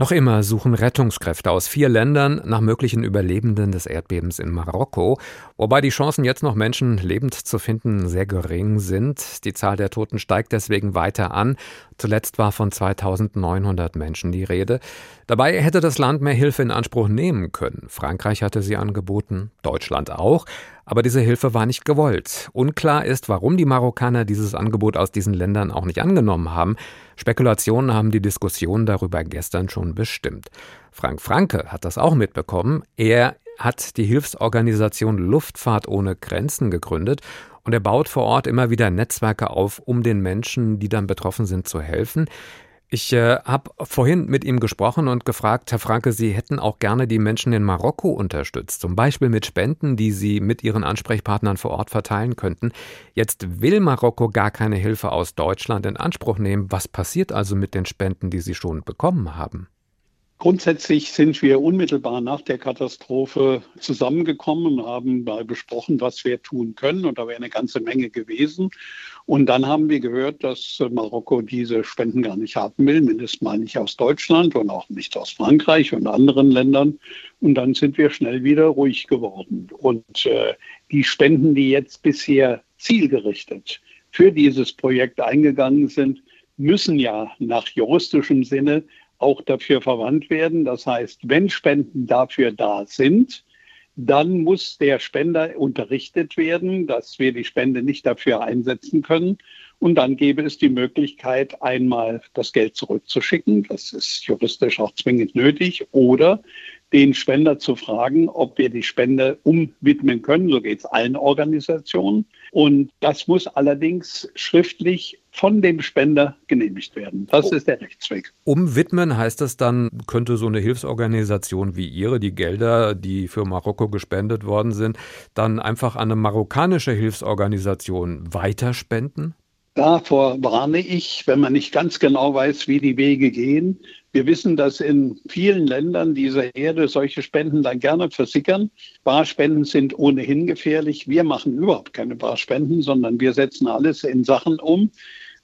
Noch immer suchen Rettungskräfte aus vier Ländern nach möglichen Überlebenden des Erdbebens in Marokko, wobei die Chancen jetzt noch Menschen lebend zu finden sehr gering sind. Die Zahl der Toten steigt deswegen weiter an. Zuletzt war von 2900 Menschen die Rede. Dabei hätte das Land mehr Hilfe in Anspruch nehmen können. Frankreich hatte sie angeboten, Deutschland auch. Aber diese Hilfe war nicht gewollt. Unklar ist, warum die Marokkaner dieses Angebot aus diesen Ländern auch nicht angenommen haben. Spekulationen haben die Diskussion darüber gestern schon bestimmt. Frank Franke hat das auch mitbekommen. Er hat die Hilfsorganisation Luftfahrt ohne Grenzen gegründet und er baut vor Ort immer wieder Netzwerke auf, um den Menschen, die dann betroffen sind, zu helfen. Ich äh, habe vorhin mit ihm gesprochen und gefragt, Herr Franke, Sie hätten auch gerne die Menschen in Marokko unterstützt, zum Beispiel mit Spenden, die Sie mit Ihren Ansprechpartnern vor Ort verteilen könnten. Jetzt will Marokko gar keine Hilfe aus Deutschland in Anspruch nehmen. Was passiert also mit den Spenden, die Sie schon bekommen haben? Grundsätzlich sind wir unmittelbar nach der Katastrophe zusammengekommen und haben mal besprochen, was wir tun können. Und da wäre eine ganze Menge gewesen. Und dann haben wir gehört, dass Marokko diese Spenden gar nicht haben will, mindestens mal nicht aus Deutschland und auch nicht aus Frankreich und anderen Ländern. Und dann sind wir schnell wieder ruhig geworden. Und äh, die Spenden, die jetzt bisher zielgerichtet für dieses Projekt eingegangen sind, müssen ja nach juristischem Sinne auch dafür verwandt werden. Das heißt, wenn Spenden dafür da sind, dann muss der Spender unterrichtet werden, dass wir die Spende nicht dafür einsetzen können. Und dann gäbe es die Möglichkeit, einmal das Geld zurückzuschicken. Das ist juristisch auch zwingend nötig. Oder den Spender zu fragen, ob wir die Spende umwidmen können. So geht es allen Organisationen. Und das muss allerdings schriftlich von dem Spender genehmigt werden. Das oh. ist der Rechtsweg. Umwidmen heißt das dann, könnte so eine Hilfsorganisation wie Ihre, die Gelder, die für Marokko gespendet worden sind, dann einfach an eine marokkanische Hilfsorganisation weiterspenden? Davor warne ich, wenn man nicht ganz genau weiß, wie die Wege gehen. Wir wissen, dass in vielen Ländern dieser Erde solche Spenden dann gerne versickern. Barspenden sind ohnehin gefährlich. Wir machen überhaupt keine Barspenden, sondern wir setzen alles in Sachen um,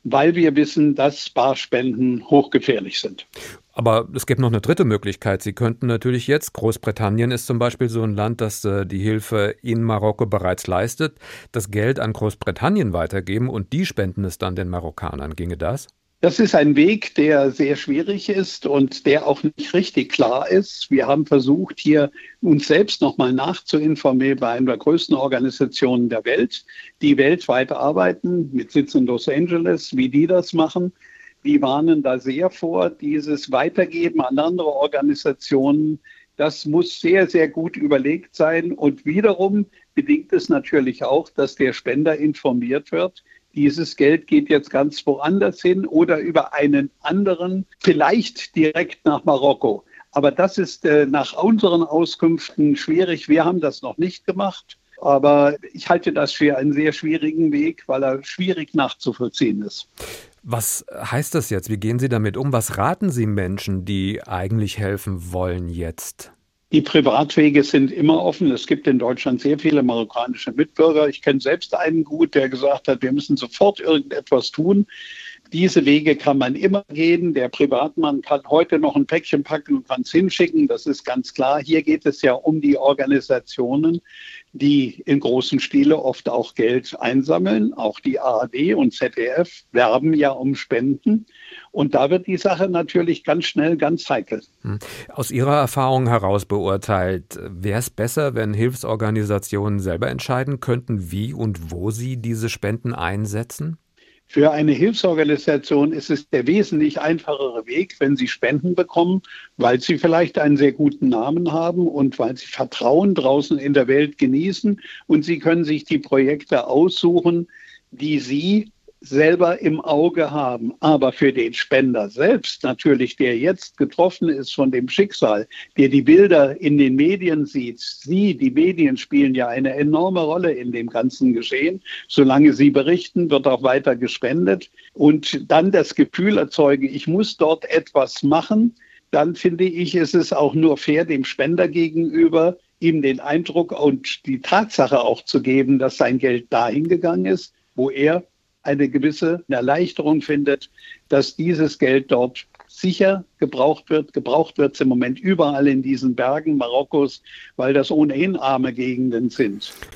weil wir wissen, dass Barspenden hochgefährlich sind. Aber es gibt noch eine dritte Möglichkeit. Sie könnten natürlich jetzt, Großbritannien ist zum Beispiel so ein Land, das äh, die Hilfe in Marokko bereits leistet, das Geld an Großbritannien weitergeben und die spenden es dann den Marokkanern. Ginge das? Das ist ein Weg, der sehr schwierig ist und der auch nicht richtig klar ist. Wir haben versucht, hier uns selbst nochmal nachzuinformieren bei einer der größten Organisationen der Welt, die weltweit arbeiten, mit Sitz in Los Angeles, wie die das machen. Die warnen da sehr vor, dieses Weitergeben an andere Organisationen. Das muss sehr, sehr gut überlegt sein. Und wiederum bedingt es natürlich auch, dass der Spender informiert wird. Dieses Geld geht jetzt ganz woanders hin oder über einen anderen, vielleicht direkt nach Marokko. Aber das ist äh, nach unseren Auskünften schwierig. Wir haben das noch nicht gemacht. Aber ich halte das für einen sehr schwierigen Weg, weil er schwierig nachzuvollziehen ist. Was heißt das jetzt? Wie gehen Sie damit um? Was raten Sie Menschen, die eigentlich helfen wollen jetzt? Die Privatwege sind immer offen. Es gibt in Deutschland sehr viele marokkanische Mitbürger. Ich kenne selbst einen gut, der gesagt hat, wir müssen sofort irgendetwas tun. Diese Wege kann man immer gehen. Der Privatmann kann heute noch ein Päckchen packen und kann es hinschicken. Das ist ganz klar. Hier geht es ja um die Organisationen, die in großen Stile oft auch Geld einsammeln. Auch die ARD und ZDF werben ja um Spenden. Und da wird die Sache natürlich ganz schnell ganz heikel. Hm. Aus Ihrer Erfahrung heraus beurteilt, wäre es besser, wenn Hilfsorganisationen selber entscheiden könnten, wie und wo sie diese Spenden einsetzen? Für eine Hilfsorganisation ist es der wesentlich einfachere Weg, wenn sie Spenden bekommen, weil sie vielleicht einen sehr guten Namen haben und weil sie Vertrauen draußen in der Welt genießen. Und sie können sich die Projekte aussuchen, die sie selber im Auge haben. Aber für den Spender selbst, natürlich, der jetzt getroffen ist von dem Schicksal, der die Bilder in den Medien sieht, sie, die Medien spielen ja eine enorme Rolle in dem ganzen Geschehen. Solange sie berichten, wird auch weiter gespendet. Und dann das Gefühl erzeugen, ich muss dort etwas machen, dann finde ich, ist es auch nur fair dem Spender gegenüber, ihm den Eindruck und die Tatsache auch zu geben, dass sein Geld dahin gegangen ist, wo er eine gewisse Erleichterung findet, dass dieses Geld dort sicher gebraucht wird. Gebraucht wird es im Moment überall in diesen Bergen Marokkos, weil das ohnehin arme Gegenden sind.